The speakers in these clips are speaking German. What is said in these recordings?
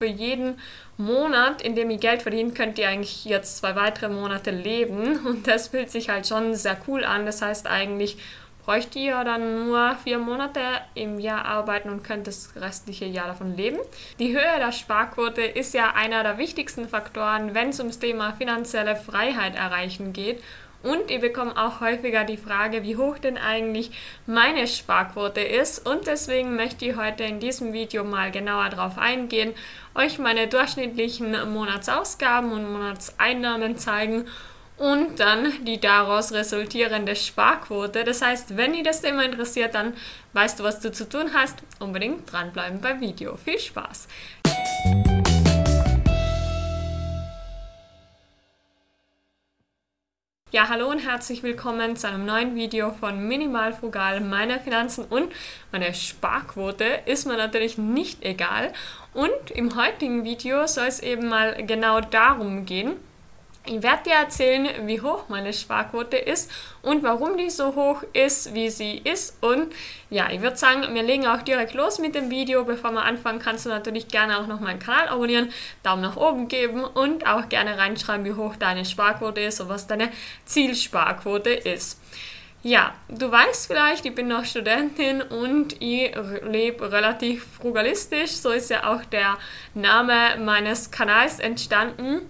Für jeden Monat, in dem ihr Geld verdient, könnt ihr eigentlich jetzt zwei weitere Monate leben. Und das fühlt sich halt schon sehr cool an. Das heißt eigentlich, bräucht ihr dann nur vier Monate im Jahr arbeiten und könnt das restliche Jahr davon leben. Die Höhe der Sparquote ist ja einer der wichtigsten Faktoren, wenn es ums Thema finanzielle Freiheit erreichen geht. Und ich bekomme auch häufiger die Frage, wie hoch denn eigentlich meine Sparquote ist. Und deswegen möchte ich heute in diesem Video mal genauer darauf eingehen, euch meine durchschnittlichen Monatsausgaben und Monatseinnahmen zeigen und dann die daraus resultierende Sparquote. Das heißt, wenn dich das Thema interessiert, dann weißt du, was du zu tun hast. Unbedingt dranbleiben beim Video. Viel Spaß! Ja, hallo und herzlich willkommen zu einem neuen Video von Minimal Frugal. Meine Finanzen und meine Sparquote ist mir natürlich nicht egal. Und im heutigen Video soll es eben mal genau darum gehen, ich werde dir erzählen, wie hoch meine Sparquote ist und warum die so hoch ist, wie sie ist. Und ja, ich würde sagen, wir legen auch direkt los mit dem Video. Bevor wir anfangen, kannst du natürlich gerne auch noch meinen Kanal abonnieren, Daumen nach oben geben und auch gerne reinschreiben, wie hoch deine Sparquote ist und was deine Zielsparquote ist. Ja, du weißt vielleicht, ich bin noch Studentin und ich lebe relativ frugalistisch. So ist ja auch der Name meines Kanals entstanden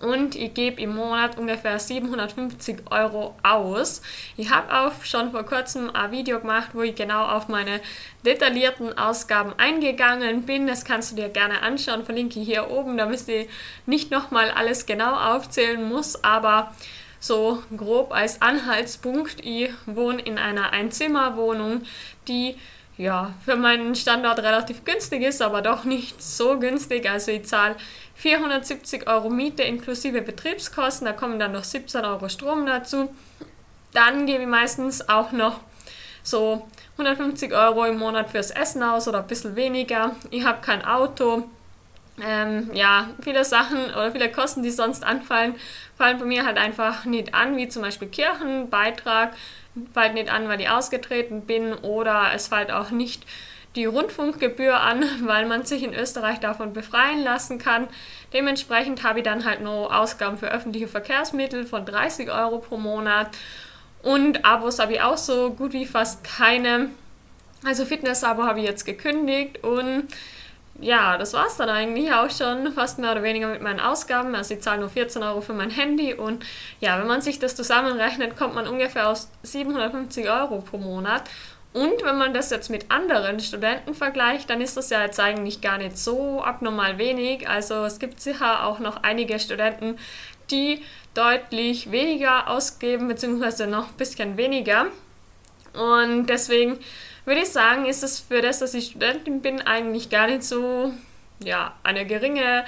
und ich gebe im Monat ungefähr 750 Euro aus. Ich habe auch schon vor kurzem ein Video gemacht, wo ich genau auf meine detaillierten Ausgaben eingegangen bin. Das kannst du dir gerne anschauen, verlinke ich hier oben, damit ich nicht nochmal alles genau aufzählen muss, aber so grob als Anhaltspunkt, ich wohne in einer Einzimmerwohnung, die ja, für meinen Standort relativ günstig ist, aber doch nicht so günstig. Also ich zahle 470 Euro Miete inklusive Betriebskosten, da kommen dann noch 17 Euro Strom dazu. Dann gebe ich meistens auch noch so 150 Euro im Monat fürs Essen aus oder ein bisschen weniger. Ich habe kein Auto. Ähm, ja, viele Sachen oder viele Kosten, die sonst anfallen, fallen bei mir halt einfach nicht an, wie zum Beispiel Kirchenbeitrag, fällt nicht an, weil ich ausgetreten bin oder es fällt auch nicht die Rundfunkgebühr an, weil man sich in Österreich davon befreien lassen kann. Dementsprechend habe ich dann halt nur Ausgaben für öffentliche Verkehrsmittel von 30 Euro pro Monat und Abos habe ich auch so gut wie fast keine. Also Fitness-Abo habe ich jetzt gekündigt und ja, das war es dann eigentlich auch schon fast mehr oder weniger mit meinen Ausgaben. Also ich zahle nur 14 Euro für mein Handy und ja, wenn man sich das zusammenrechnet, kommt man ungefähr aus 750 Euro pro Monat. Und wenn man das jetzt mit anderen Studenten vergleicht, dann ist das ja jetzt eigentlich gar nicht so abnormal wenig. Also es gibt sicher auch noch einige Studenten, die deutlich weniger ausgeben, beziehungsweise noch ein bisschen weniger. Und deswegen würde ich sagen, ist es für das, dass ich Studentin bin, eigentlich gar nicht so, ja, eine geringe,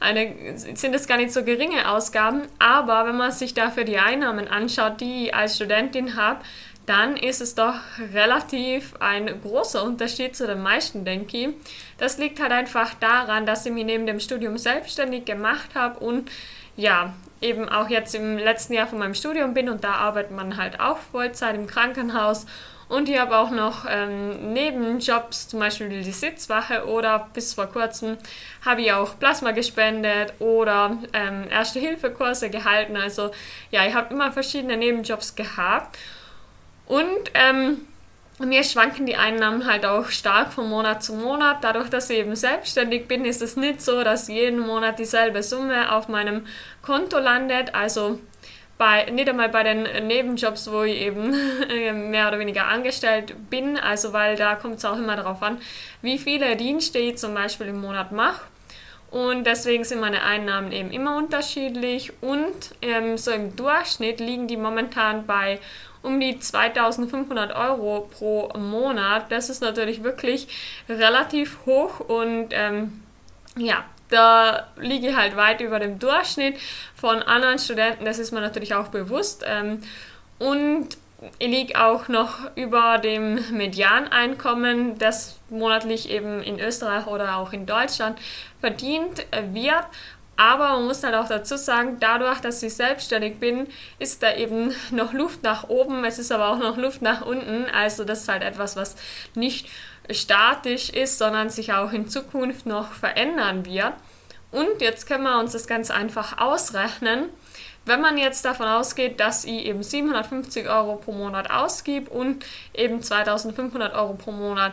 eine, sind es gar nicht so geringe Ausgaben. Aber wenn man sich dafür die Einnahmen anschaut, die ich als Studentin habe, dann ist es doch relativ ein großer Unterschied zu den meisten, denke ich. Das liegt halt einfach daran, dass ich mich neben dem Studium selbstständig gemacht habe und ja, eben auch jetzt im letzten Jahr von meinem Studium bin und da arbeitet man halt auch Vollzeit im Krankenhaus und ich habe auch noch ähm, Nebenjobs, zum Beispiel die Sitzwache oder bis vor kurzem habe ich auch Plasma gespendet oder ähm, Erste-Hilfe-Kurse gehalten. Also ja, ich habe immer verschiedene Nebenjobs gehabt und ähm, mir schwanken die Einnahmen halt auch stark von Monat zu Monat. Dadurch, dass ich eben selbstständig bin, ist es nicht so, dass jeden Monat dieselbe Summe auf meinem Konto landet. Also bei, nicht einmal bei den Nebenjobs, wo ich eben mehr oder weniger angestellt bin. Also weil da kommt es auch immer darauf an, wie viele Dienste ich zum Beispiel im Monat mache. Und deswegen sind meine Einnahmen eben immer unterschiedlich und ähm, so im Durchschnitt liegen die momentan bei um die 2500 Euro pro Monat. Das ist natürlich wirklich relativ hoch und ähm, ja, da liege ich halt weit über dem Durchschnitt von anderen Studenten, das ist mir natürlich auch bewusst. Ähm, und ich liege auch noch über dem Medianeinkommen, das monatlich eben in Österreich oder auch in Deutschland verdient wird. Aber man muss halt auch dazu sagen, dadurch, dass ich selbstständig bin, ist da eben noch Luft nach oben, es ist aber auch noch Luft nach unten. Also das ist halt etwas, was nicht statisch ist, sondern sich auch in Zukunft noch verändern wird. Und jetzt können wir uns das ganz einfach ausrechnen. Wenn man jetzt davon ausgeht, dass ich eben 750 Euro pro Monat ausgib und eben 2500 Euro pro Monat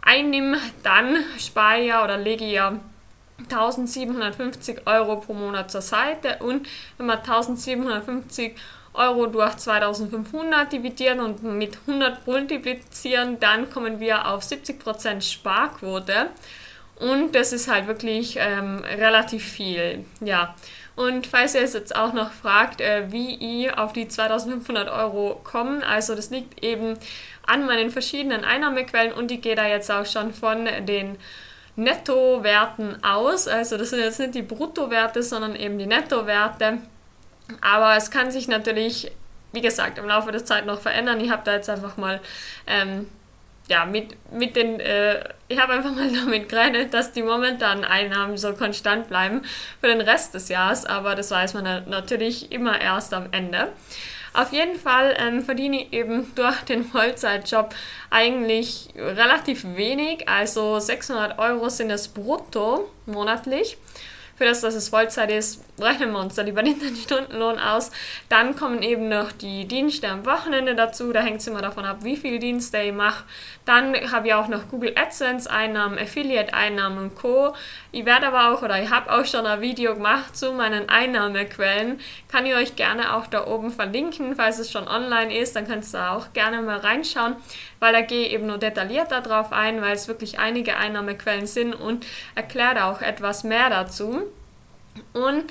einnehme, dann spare ich ja oder lege ich ja 1750 Euro pro Monat zur Seite und wenn man 1750 Euro durch 2500 dividieren und mit 100 multiplizieren, dann kommen wir auf 70% Sparquote. Und das ist halt wirklich ähm, relativ viel. Ja. Und falls ihr es jetzt auch noch fragt, äh, wie ich auf die 2500 Euro komme, also das liegt eben an meinen verschiedenen Einnahmequellen und ich gehe da jetzt auch schon von den Nettowerten aus. Also das sind jetzt nicht die Bruttowerte, sondern eben die Nettowerte. Aber es kann sich natürlich, wie gesagt, im Laufe der Zeit noch verändern. Ich habe da jetzt einfach mal ähm, ja, mit, mit den, äh, ich habe einfach mal damit gerechnet, dass die momentanen Einnahmen so konstant bleiben für den Rest des Jahres, aber das weiß man natürlich immer erst am Ende. Auf jeden Fall ähm, verdiene ich eben durch den Vollzeitjob eigentlich relativ wenig, also 600 Euro sind es brutto monatlich für das, dass es Vollzeit ist, rechnen wir uns da lieber den Stundenlohn aus. Dann kommen eben noch die Dienste am Wochenende dazu. Da hängt es immer davon ab, wie viel Dienste ich mache. Dann habe ich auch noch Google AdSense Einnahmen, Affiliate Einnahmen und Co. Ich werde aber auch oder ich habe auch schon ein Video gemacht zu meinen Einnahmequellen. Kann ich euch gerne auch da oben verlinken, falls es schon online ist. Dann kannst du da auch gerne mal reinschauen, weil da gehe ich eben nur detaillierter drauf ein, weil es wirklich einige Einnahmequellen sind und erklärt auch etwas mehr dazu. Und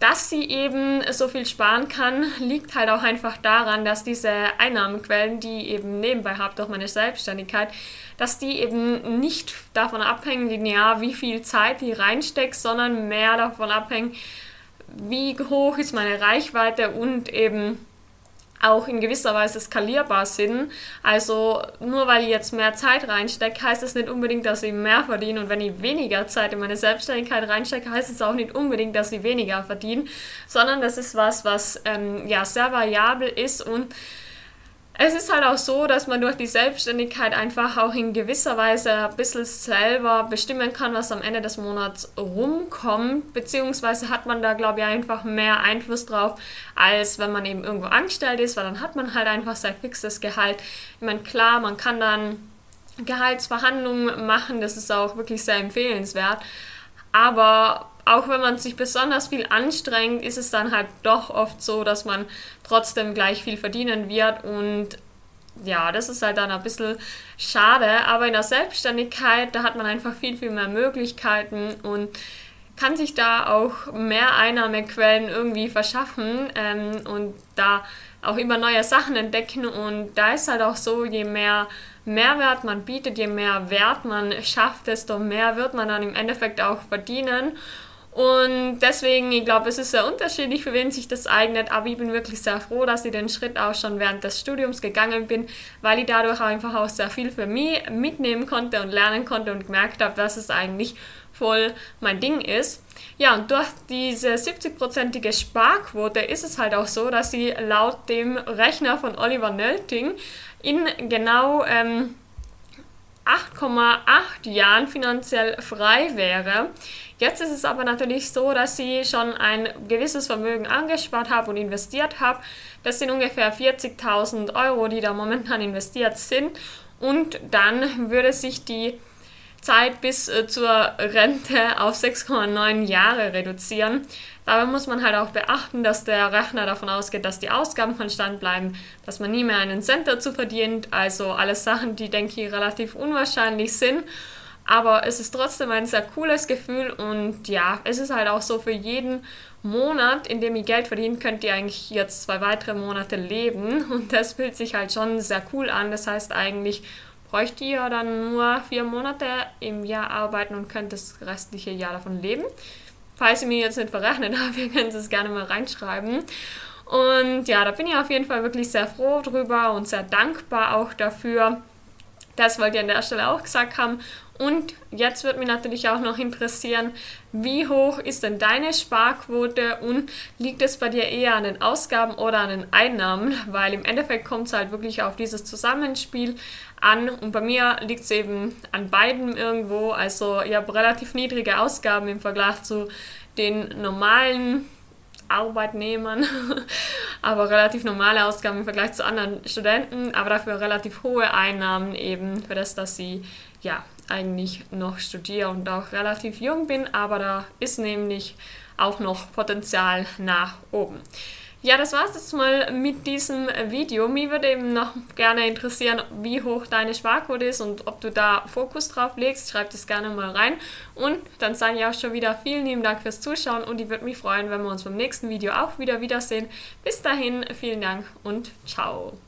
dass sie eben so viel sparen kann, liegt halt auch einfach daran, dass diese Einnahmequellen, die ich eben nebenbei habe durch meine Selbstständigkeit, dass die eben nicht davon abhängen, linear, wie viel Zeit ich reinstecke, sondern mehr davon abhängen, wie hoch ist meine Reichweite und eben auch in gewisser Weise skalierbar sind. Also nur weil ich jetzt mehr Zeit reinstecke, heißt das nicht unbedingt, dass ich mehr verdiene. Und wenn ich weniger Zeit in meine Selbstständigkeit reinstecke, heißt es auch nicht unbedingt, dass ich weniger verdiene, sondern das ist was, was ähm, ja sehr variabel ist und es ist halt auch so, dass man durch die Selbstständigkeit einfach auch in gewisser Weise ein bisschen selber bestimmen kann, was am Ende des Monats rumkommt, beziehungsweise hat man da, glaube ich, einfach mehr Einfluss drauf, als wenn man eben irgendwo angestellt ist, weil dann hat man halt einfach sein fixes Gehalt. Ich meine, klar, man kann dann Gehaltsverhandlungen machen, das ist auch wirklich sehr empfehlenswert, aber auch wenn man sich besonders viel anstrengt, ist es dann halt doch oft so, dass man trotzdem gleich viel verdienen wird. Und ja, das ist halt dann ein bisschen schade, aber in der Selbstständigkeit, da hat man einfach viel, viel mehr Möglichkeiten und kann sich da auch mehr Einnahmequellen irgendwie verschaffen ähm, und da auch immer neue Sachen entdecken. Und da ist halt auch so, je mehr Mehrwert man bietet, je mehr Wert man schafft, desto mehr wird man dann im Endeffekt auch verdienen und deswegen, ich glaube, es ist sehr unterschiedlich, für wen sich das eignet, aber ich bin wirklich sehr froh, dass ich den Schritt auch schon während des Studiums gegangen bin, weil ich dadurch einfach auch sehr viel für mich mitnehmen konnte und lernen konnte und gemerkt habe, dass es eigentlich voll mein Ding ist. Ja, und durch diese 70-prozentige Sparquote ist es halt auch so, dass sie laut dem Rechner von Oliver Nölting in genau ähm, 8,8 Jahren finanziell frei wäre. Jetzt ist es aber natürlich so, dass sie schon ein gewisses Vermögen angespart habe und investiert habe. Das sind ungefähr 40.000 Euro, die da momentan investiert sind. Und dann würde sich die Zeit bis äh, zur Rente auf 6,9 Jahre reduzieren. Dabei muss man halt auch beachten, dass der Rechner davon ausgeht, dass die Ausgaben konstant bleiben, dass man nie mehr einen Cent dazu verdient. Also alles Sachen, die, denke ich, relativ unwahrscheinlich sind. Aber es ist trotzdem ein sehr cooles Gefühl und ja, es ist halt auch so für jeden Monat, in dem ihr Geld verdient, könnt ihr eigentlich jetzt zwei weitere Monate leben und das fühlt sich halt schon sehr cool an. Das heißt eigentlich bräuchte ihr dann nur vier Monate im Jahr arbeiten und könnt das restliche Jahr davon leben. Falls ihr mir jetzt nicht verrechnet habt, ihr könnt es gerne mal reinschreiben. Und ja, da bin ich auf jeden Fall wirklich sehr froh drüber und sehr dankbar auch dafür Das wollte ich an der Stelle auch gesagt haben. Und jetzt wird mich natürlich auch noch interessieren, wie hoch ist denn deine Sparquote und liegt es bei dir eher an den Ausgaben oder an den Einnahmen? Weil im Endeffekt kommt es halt wirklich auf dieses Zusammenspiel an und bei mir liegt es eben an beiden irgendwo. Also ich habe relativ niedrige Ausgaben im Vergleich zu den normalen Arbeitnehmern, aber relativ normale Ausgaben im Vergleich zu anderen Studenten, aber dafür relativ hohe Einnahmen eben für das, dass sie ja eigentlich noch studiere und auch relativ jung bin, aber da ist nämlich auch noch Potenzial nach oben. Ja, das war es jetzt mal mit diesem Video. Mir würde eben noch gerne interessieren, wie hoch deine Sparquote ist und ob du da Fokus drauf legst. Schreib das gerne mal rein. Und dann sage ich auch schon wieder vielen lieben Dank fürs Zuschauen und ich würde mich freuen, wenn wir uns beim nächsten Video auch wieder wiedersehen. Bis dahin, vielen Dank und ciao.